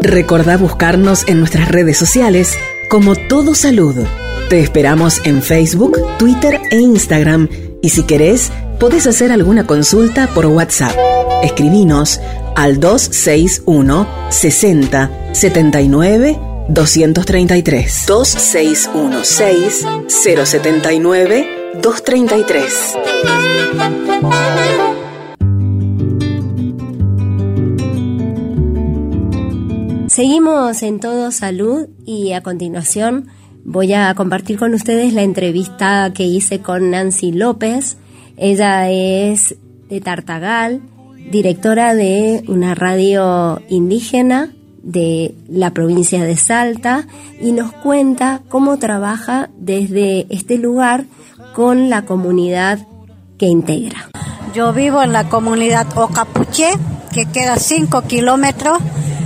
Recordá buscarnos en nuestras redes sociales como Todo Salud. Te esperamos en Facebook, Twitter e Instagram y si querés, podés hacer alguna consulta por WhatsApp. Escribinos al 261 60 79 233. 2616 079 233. Seguimos en Todo Salud y a continuación voy a compartir con ustedes la entrevista que hice con Nancy López. Ella es de Tartagal, directora de una radio indígena de la provincia de Salta y nos cuenta cómo trabaja desde este lugar con la comunidad que integra. Yo vivo en la comunidad Ocapuche, que queda 5 kilómetros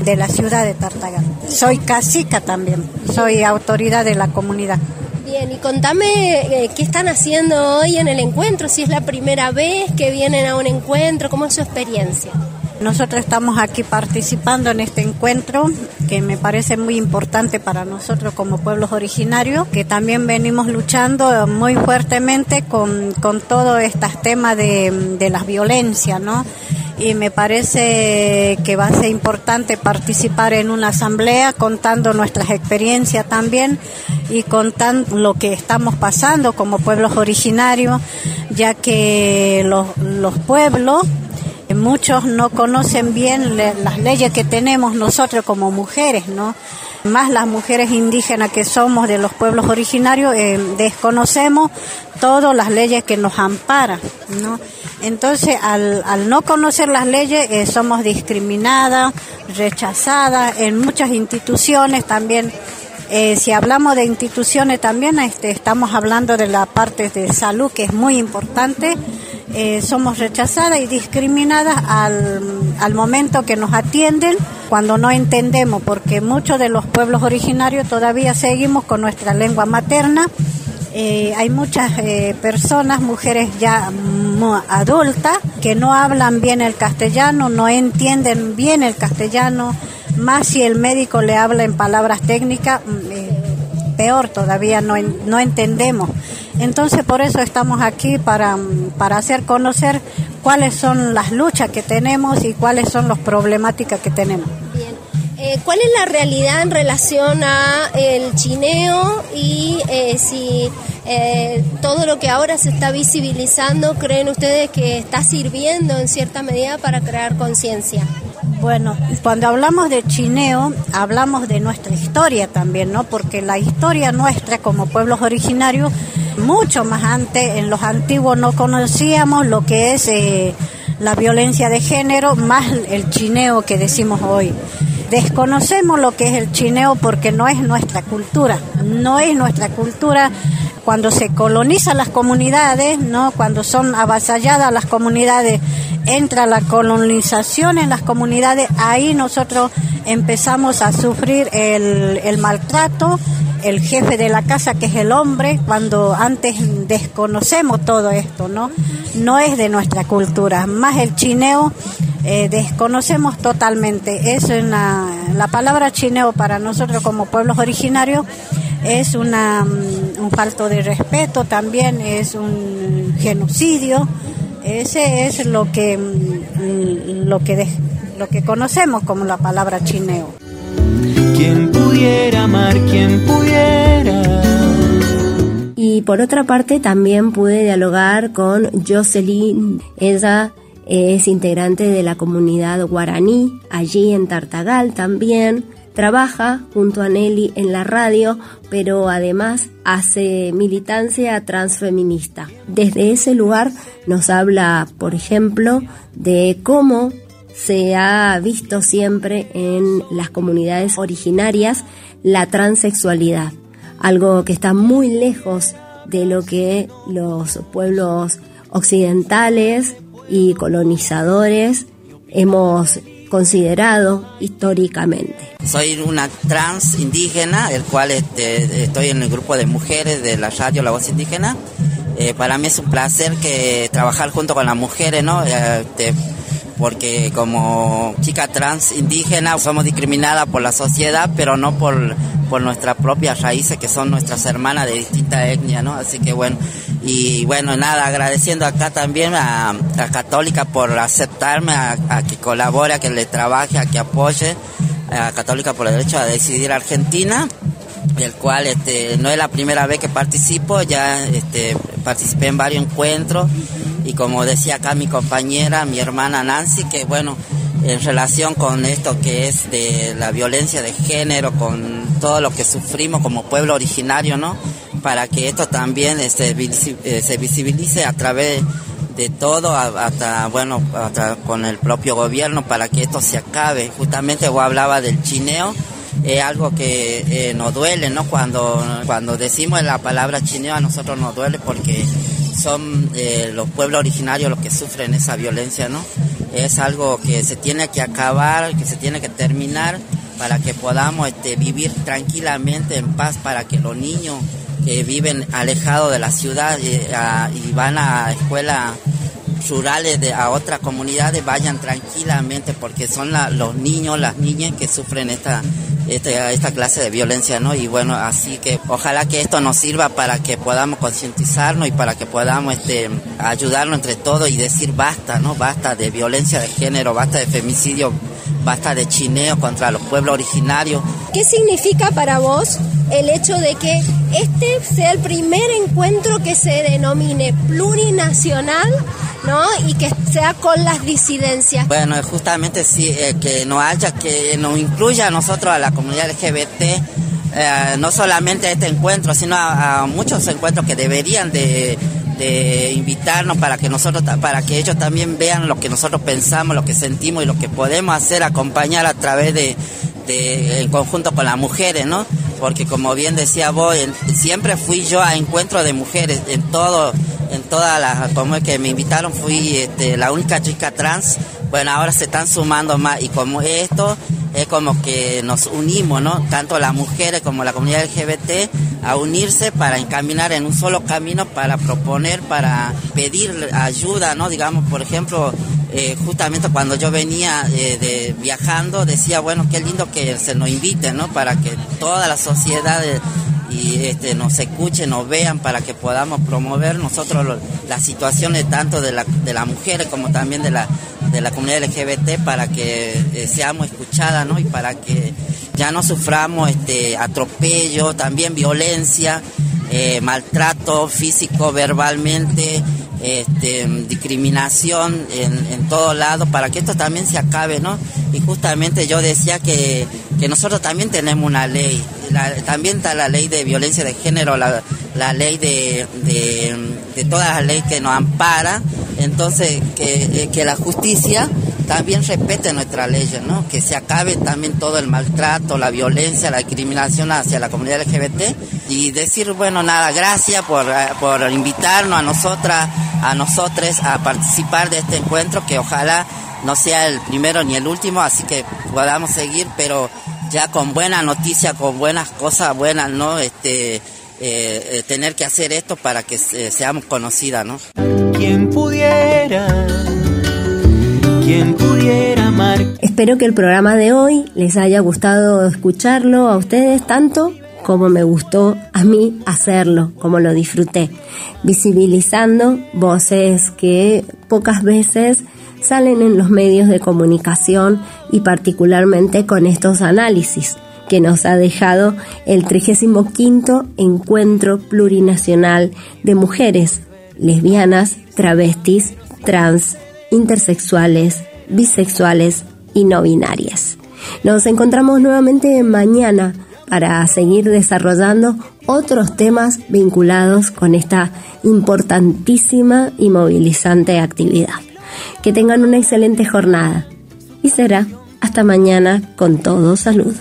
de la ciudad de Tartagal. Soy cacica también, soy autoridad de la comunidad. Bien, y contame eh, qué están haciendo hoy en el encuentro, si es la primera vez que vienen a un encuentro, cómo es su experiencia. Nosotros estamos aquí participando en este encuentro que me parece muy importante para nosotros como pueblos originarios, que también venimos luchando muy fuertemente con, con todo este tema de, de las violencias, ¿no? Y me parece que va a ser importante participar en una asamblea contando nuestras experiencias también y contando lo que estamos pasando como pueblos originarios, ya que los, los pueblos muchos no conocen bien las leyes que tenemos nosotros como mujeres, ¿no? Más las mujeres indígenas que somos de los pueblos originarios, eh, desconocemos todas las leyes que nos amparan, ¿no? Entonces, al, al no conocer las leyes, eh, somos discriminadas, rechazadas en muchas instituciones también. Eh, si hablamos de instituciones también, este, estamos hablando de la parte de salud, que es muy importante. Eh, somos rechazadas y discriminadas al, momento que nos atienden cuando no entendemos, porque muchos de los pueblos originarios todavía seguimos con nuestra lengua materna eh, hay muchas eh, personas, mujeres ya adultas, que no hablan bien el castellano, no entienden bien el castellano, más si el médico le habla en palabras técnicas, mm, peor todavía no, no entendemos. Entonces por eso estamos aquí para, para hacer conocer cuáles son las luchas que tenemos y cuáles son las problemáticas que tenemos. Eh, ¿Cuál es la realidad en relación a el chineo y eh, si eh, todo lo que ahora se está visibilizando creen ustedes que está sirviendo en cierta medida para crear conciencia? Bueno, cuando hablamos de chineo, hablamos de nuestra historia también, ¿no? Porque la historia nuestra como pueblos originarios, mucho más antes, en los antiguos no conocíamos lo que es la violencia de género, más el chineo que decimos hoy. Desconocemos lo que es el chineo porque no es nuestra cultura, no es nuestra cultura cuando se colonizan las comunidades, ¿no? Cuando son avasalladas las comunidades, entra la colonización en las comunidades, ahí nosotros empezamos a sufrir el maltrato, el jefe de la casa que es el hombre, cuando antes desconocemos todo esto, ¿no? No es de nuestra cultura, más el chineo eh, desconocemos totalmente. Es una, la palabra chineo para nosotros como pueblos originarios es una, mm, un falto de respeto también, es un genocidio. Ese es lo que, mm, lo que, lo que conocemos como la palabra chineo. Quien pudiera amar, quien pudiera. Y por otra parte también pude dialogar con Jocelyn, ella es integrante de la comunidad guaraní, allí en Tartagal también. Trabaja junto a Nelly en la radio, pero además hace militancia transfeminista. Desde ese lugar nos habla, por ejemplo, de cómo se ha visto siempre en las comunidades originarias la transexualidad, algo que está muy lejos de lo que los pueblos occidentales y colonizadores hemos considerado históricamente. Soy una trans indígena, el cual este, estoy en el grupo de mujeres de la radio La Voz Indígena. Eh, para mí es un placer que trabajar junto con las mujeres, ¿no? Este, porque como chica trans indígena somos discriminadas por la sociedad, pero no por, por nuestras propias raíces, que son nuestras hermanas de distinta etnia, ¿no? Así que bueno, y bueno, nada, agradeciendo acá también a, la Católica por aceptarme, a, a que colabore, a que le trabaje, a que apoye a Católica por el Derecho a Decidir Argentina el cual este, no es la primera vez que participo, ya este, participé en varios encuentros y como decía acá mi compañera, mi hermana Nancy, que bueno, en relación con esto que es de la violencia de género, con todo lo que sufrimos como pueblo originario, ¿no? Para que esto también este, eh, se visibilice a través de todo, hasta, bueno, hasta con el propio gobierno, para que esto se acabe. Justamente vos hablaba del chineo, es algo que eh, nos duele, ¿no? Cuando, cuando decimos la palabra chineo a nosotros nos duele porque son eh, los pueblos originarios los que sufren esa violencia, ¿no? Es algo que se tiene que acabar, que se tiene que terminar para que podamos este, vivir tranquilamente en paz, para que los niños que viven alejados de la ciudad eh, y van a escuelas rurales de, a otras comunidades vayan tranquilamente porque son los niños, las niñas que sufren esta, esta, esta clase de violencia, ¿no? Y bueno, así que ojalá que esto nos sirva para que podamos concientizarnos y para que podamos este, ayudarnos entre todos y decir basta, ¿no? Basta de violencia de género, basta de femicidio, basta de chineo contra los pueblos originarios. ¿Qué significa para vos el hecho de que este sea el primer encuentro que se denomine plurinacional ¿no? Y que sea con las disidencias. Bueno, justamente sí, eh, que no haya, que nos incluya a nosotros, a la comunidad LGBT, eh, no solamente a este encuentro, sino a, muchos encuentros que deberían de, de, invitarnos para que nosotros, para que ellos también vean lo que nosotros pensamos, lo que sentimos y lo que podemos hacer, acompañar a través de, de en conjunto con las mujeres, ¿no? Porque como bien decía vos, siempre fui yo a encuentros de mujeres en todo en todas las, como que me invitaron, fui este, la única chica trans. Bueno, ahora se están sumando más y como esto es como que nos unimos, ¿no? Tanto las mujeres como la comunidad LGBT a unirse para encaminar en un solo camino, para proponer, para pedir ayuda, ¿no? Digamos, por ejemplo, eh, justamente cuando yo venía eh, de, viajando, decía, bueno, qué lindo que se nos invite, ¿no? Para que toda la sociedad y este, nos escuchen, nos vean para que podamos promover nosotros las situaciones tanto de, la, de las mujeres como también de la, de la comunidad LGBT para que eh, seamos escuchadas ¿no? y para que ya no suframos este, atropello, también violencia, eh, maltrato físico, verbalmente, este, discriminación en, en todo lado, para que esto también se acabe, ¿no? Y justamente yo decía que, que nosotros también tenemos una ley, también está la ley de violencia de género, la, la ley de, de, todas las leyes que nos ampara, entonces que, que la justicia también respete nuestras leyes, ¿no? Que se acabe también todo el maltrato, la violencia, la discriminación hacia la comunidad LGBT y decir, bueno, nada, gracias por, por invitarnos a nosotras, a nosotros a participar de este encuentro que ojalá no sea el primero ni el último, así que podamos seguir, pero ya con buena noticia, con buenas cosas buenas, ¿no? Este, eh, eh, tener que hacer esto para que seamos conocidas, ¿no? Quien pudiera, quien pudiera amar. Espero que el programa de hoy les haya gustado escucharlo a ustedes tanto como me gustó a mí hacerlo, como lo disfruté, visibilizando voces que pocas veces salen en los medios de comunicación y particularmente con estos análisis que nos ha dejado el 35 Encuentro Plurinacional de Mujeres, Lesbianas, Travestis, Trans, Intersexuales, Bisexuales y No Binarias. Nos encontramos nuevamente mañana para seguir desarrollando otros temas vinculados con esta importantísima y movilizante actividad. Que tengan una excelente jornada y será hasta mañana con todo salud.